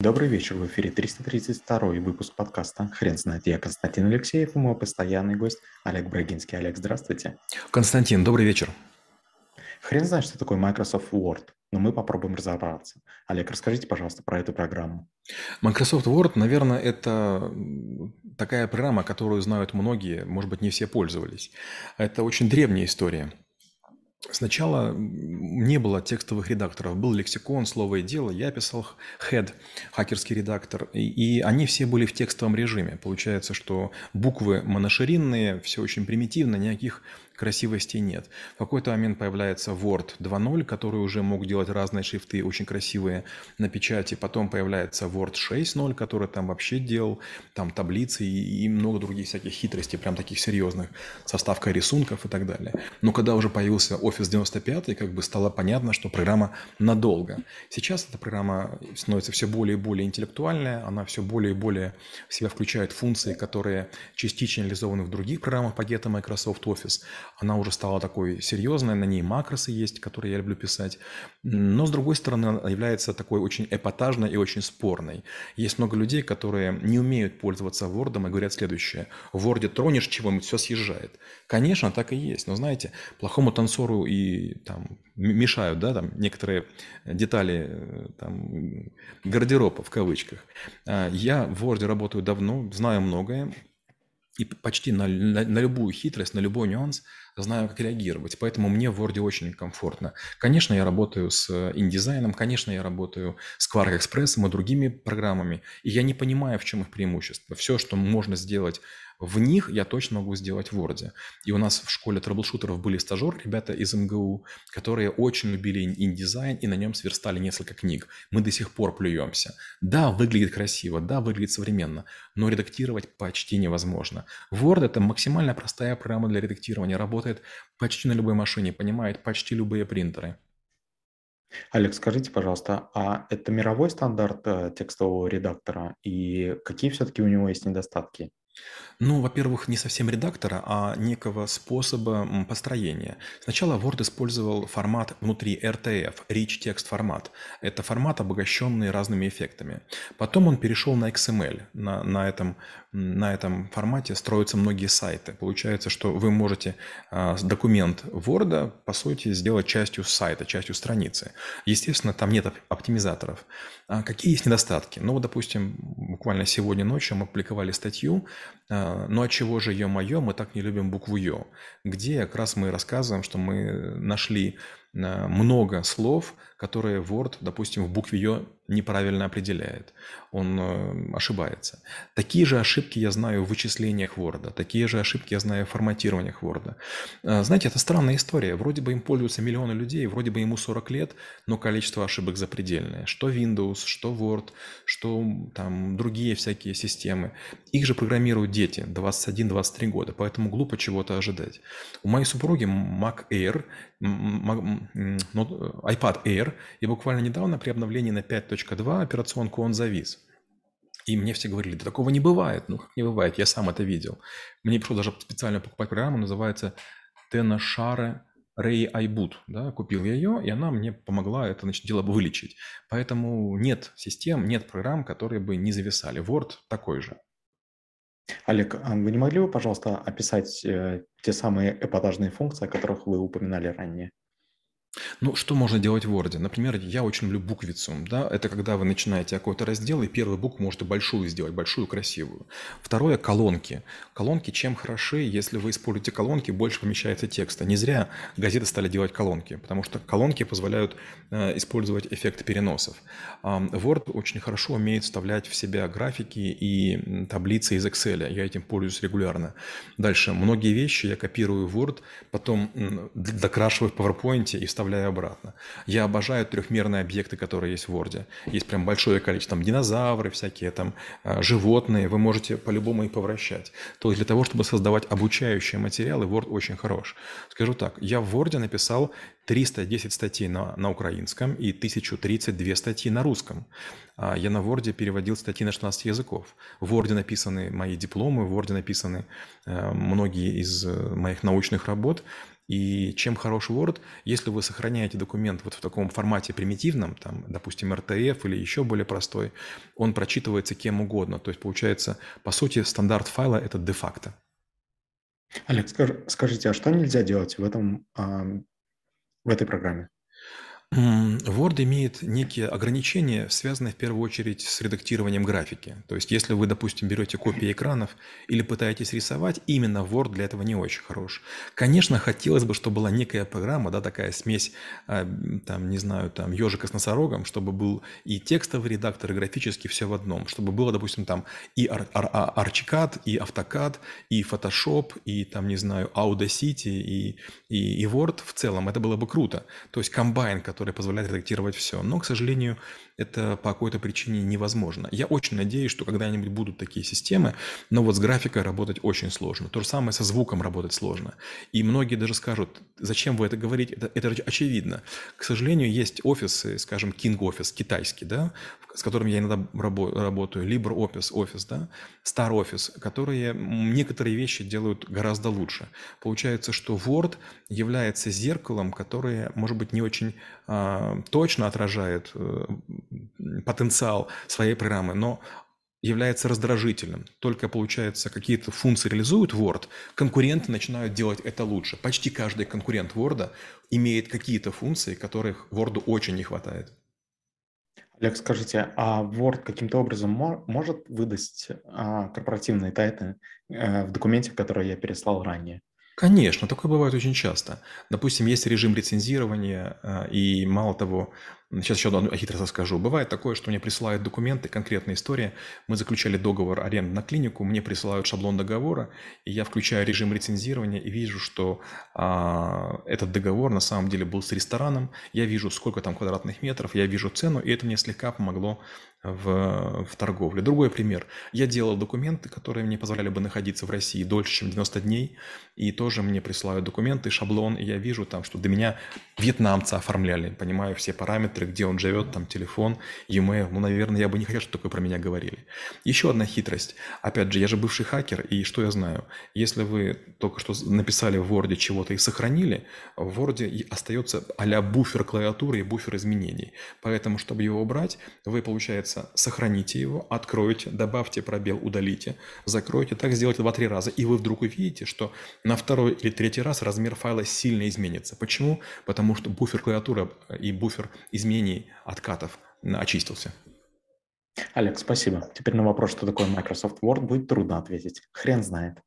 Добрый вечер, в эфире 332 выпуск подкаста «Хрен знает». Я Константин Алексеев и мой постоянный гость Олег Брагинский. Олег, здравствуйте. Константин, добрый вечер. Хрен знает, что такое Microsoft Word, но мы попробуем разобраться. Олег, расскажите, пожалуйста, про эту программу. Microsoft Word, наверное, это такая программа, которую знают многие, может быть, не все пользовались. Это очень древняя история. Сначала не было текстовых редакторов, был лексикон, слово и дело. Я писал head, хакерский редактор, и, и они все были в текстовом режиме. Получается, что буквы моноширинные, все очень примитивно, никаких красивостей нет. В какой-то момент появляется Word 2.0, который уже мог делать разные шрифты, очень красивые на печати. Потом появляется Word 6.0, который там вообще делал там таблицы и, и много других всяких хитростей, прям таких серьезных, со вставкой рисунков и так далее. Но когда уже появился Office 95, как бы стало понятно, что программа надолго. Сейчас эта программа становится все более и более интеллектуальная, она все более и более в себя включает функции, которые частично реализованы в других программах пакета Microsoft Office, она уже стала такой серьезной, на ней макросы есть, которые я люблю писать. Но, с другой стороны, она является такой очень эпатажной и очень спорной. Есть много людей, которые не умеют пользоваться Word и говорят следующее. В Word тронешь чего-нибудь, все съезжает. Конечно, так и есть. Но, знаете, плохому танцору и там, мешают да, там, некоторые детали э, там, гардероба в кавычках. А, я в Word работаю давно, знаю многое, и почти на, на, на любую хитрость, на любой нюанс знаю, как реагировать. Поэтому мне в Word очень комфортно. Конечно, я работаю с InDesign, конечно, я работаю с Quark Express и другими программами. И я не понимаю, в чем их преимущество. Все, что можно сделать в них я точно могу сделать в Word. И у нас в школе трэблшутеров были стажеры, ребята из МГУ, которые очень любили InDesign и на нем сверстали несколько книг. Мы до сих пор плюемся. Да, выглядит красиво, да, выглядит современно, но редактировать почти невозможно. Word – это максимально простая программа для редактирования, работает почти на любой машине, понимает почти любые принтеры. Олег, скажите, пожалуйста, а это мировой стандарт э, текстового редактора и какие все-таки у него есть недостатки? Ну, во-первых, не совсем редактора, а некого способа построения. Сначала Word использовал формат внутри RTF, Rich Text формат. Это формат, обогащенный разными эффектами. Потом он перешел на XML. На, на, этом, на этом формате строятся многие сайты. Получается, что вы можете а, документ Word, по сути, сделать частью сайта, частью страницы. Естественно, там нет оптимизаторов. А какие есть недостатки? Ну, допустим, буквально сегодня ночью мы публиковали статью «Ну от чего же ё-моё, мы так не любим букву ё», где как раз мы рассказываем, что мы нашли а, много слов, которые Word, допустим, в букве Ё неправильно определяет. Он э, ошибается. Такие же ошибки я знаю в вычислениях Word, такие же ошибки я знаю в форматированиях Word. Э, знаете, это странная история. Вроде бы им пользуются миллионы людей, вроде бы ему 40 лет, но количество ошибок запредельное. Что Windows, что Word, что там другие всякие системы. Их же программируют дети 21-23 года, поэтому глупо чего-то ожидать. У моей супруги Mac Air, iPad Air и буквально недавно при обновлении на 5.2 операционку он завис. И мне все говорили, да такого не бывает. Ну, как не бывает, я сам это видел. Мне пришлось даже специально покупать программу, называется Tenashare Ray iBoot. Да, купил я ее, и она мне помогла это значит, дело вылечить. Поэтому нет систем, нет программ, которые бы не зависали. Word такой же. Олег, а вы не могли бы, пожалуйста, описать э, те самые эпатажные функции, о которых вы упоминали ранее? Ну, что можно делать в Word? Например, я очень люблю буквицу. Да? Это когда вы начинаете какой-то раздел, и первую букву можете большую сделать, большую, красивую. Второе – колонки. Колонки чем хороши, если вы используете колонки, больше помещается текста. Не зря газеты стали делать колонки, потому что колонки позволяют э, использовать эффект переносов. Word очень хорошо умеет вставлять в себя графики и таблицы из Excel. Я этим пользуюсь регулярно. Дальше. Многие вещи я копирую в Word, потом докрашиваю в PowerPoint и вставляю обратно. Я обожаю трехмерные объекты, которые есть в Word. Есть прям большое количество, там динозавры всякие, там а, животные, вы можете по-любому их повращать. То есть для того, чтобы создавать обучающие материалы, Word очень хорош. Скажу так, я в Word написал 310 статей на, на украинском и 1032 статьи на русском. А я на Word переводил статьи на 16 языков. В Word написаны мои дипломы, в Word написаны э, многие из э, моих научных работ. И чем хороший Word, если вы сохраняете документ вот в таком формате примитивном, там, допустим, RTF или еще более простой, он прочитывается кем угодно. То есть получается, по сути, стандарт файла – это де-факто. Олег, скажите, а что нельзя делать в, этом, в этой программе? Word имеет некие ограничения, связанные в первую очередь с редактированием графики. То есть, если вы, допустим, берете копии экранов или пытаетесь рисовать, именно Word для этого не очень хорош. Конечно, хотелось бы, чтобы была некая программа, да, такая смесь, а, там, не знаю, там, ежика с носорогом, чтобы был и текстовый редактор, и графический все в одном, чтобы было, допустим, там и Archicad, и AutoCAD, и Photoshop, и там, не знаю, Audacity, и, и, и Word в целом. Это было бы круто. То есть, комбайн, который которая позволяет редактировать все. Но, к сожалению, это по какой-то причине невозможно. Я очень надеюсь, что когда-нибудь будут такие системы, но вот с графикой работать очень сложно. То же самое со звуком работать сложно. И многие даже скажут, зачем вы это говорите, это, это очевидно. К сожалению, есть офисы, скажем, King Office китайский, да, с которым я иногда работаю, LibreOffice офис, да, Star Office, которые некоторые вещи делают гораздо лучше. Получается, что Word является зеркалом, которое, может быть, не очень точно отражает э, потенциал своей программы, но является раздражительным. Только, получается, какие-то функции реализует Word, конкуренты начинают делать это лучше. Почти каждый конкурент Word имеет какие-то функции, которых Word очень не хватает. Олег, скажите, а Word каким-то образом может выдать а, корпоративные тайны э, в документе, который я переслал ранее? Конечно, такое бывает очень часто. Допустим, есть режим лицензирования, э, и мало того, Сейчас еще одну хитрость расскажу. Бывает такое, что мне присылают документы, конкретная история. Мы заключали договор аренды на клинику, мне присылают шаблон договора, и я включаю режим рецензирования и вижу, что а, этот договор на самом деле был с рестораном. Я вижу, сколько там квадратных метров, я вижу цену, и это мне слегка помогло в, в торговле. Другой пример. Я делал документы, которые мне позволяли бы находиться в России дольше, чем 90 дней, и тоже мне присылают документы, шаблон, и я вижу там, что до меня вьетнамцы оформляли, понимаю все параметры, где он живет, там телефон, e-mail. Ну, наверное, я бы не хотел, чтобы такое про меня говорили. Еще одна хитрость. Опять же, я же бывший хакер, и что я знаю? Если вы только что написали в Word чего-то и сохранили, в Word остается а буфер клавиатуры и буфер изменений. Поэтому, чтобы его убрать, вы, получается, сохраните его, откройте, добавьте пробел, удалите, закройте, так сделайте два-три раза, и вы вдруг увидите, что на второй или третий раз размер файла сильно изменится. Почему? Потому что буфер клавиатуры и буфер изменений откатов очистился. Олег, спасибо. Теперь на вопрос, что такое Microsoft Word, будет трудно ответить. Хрен знает.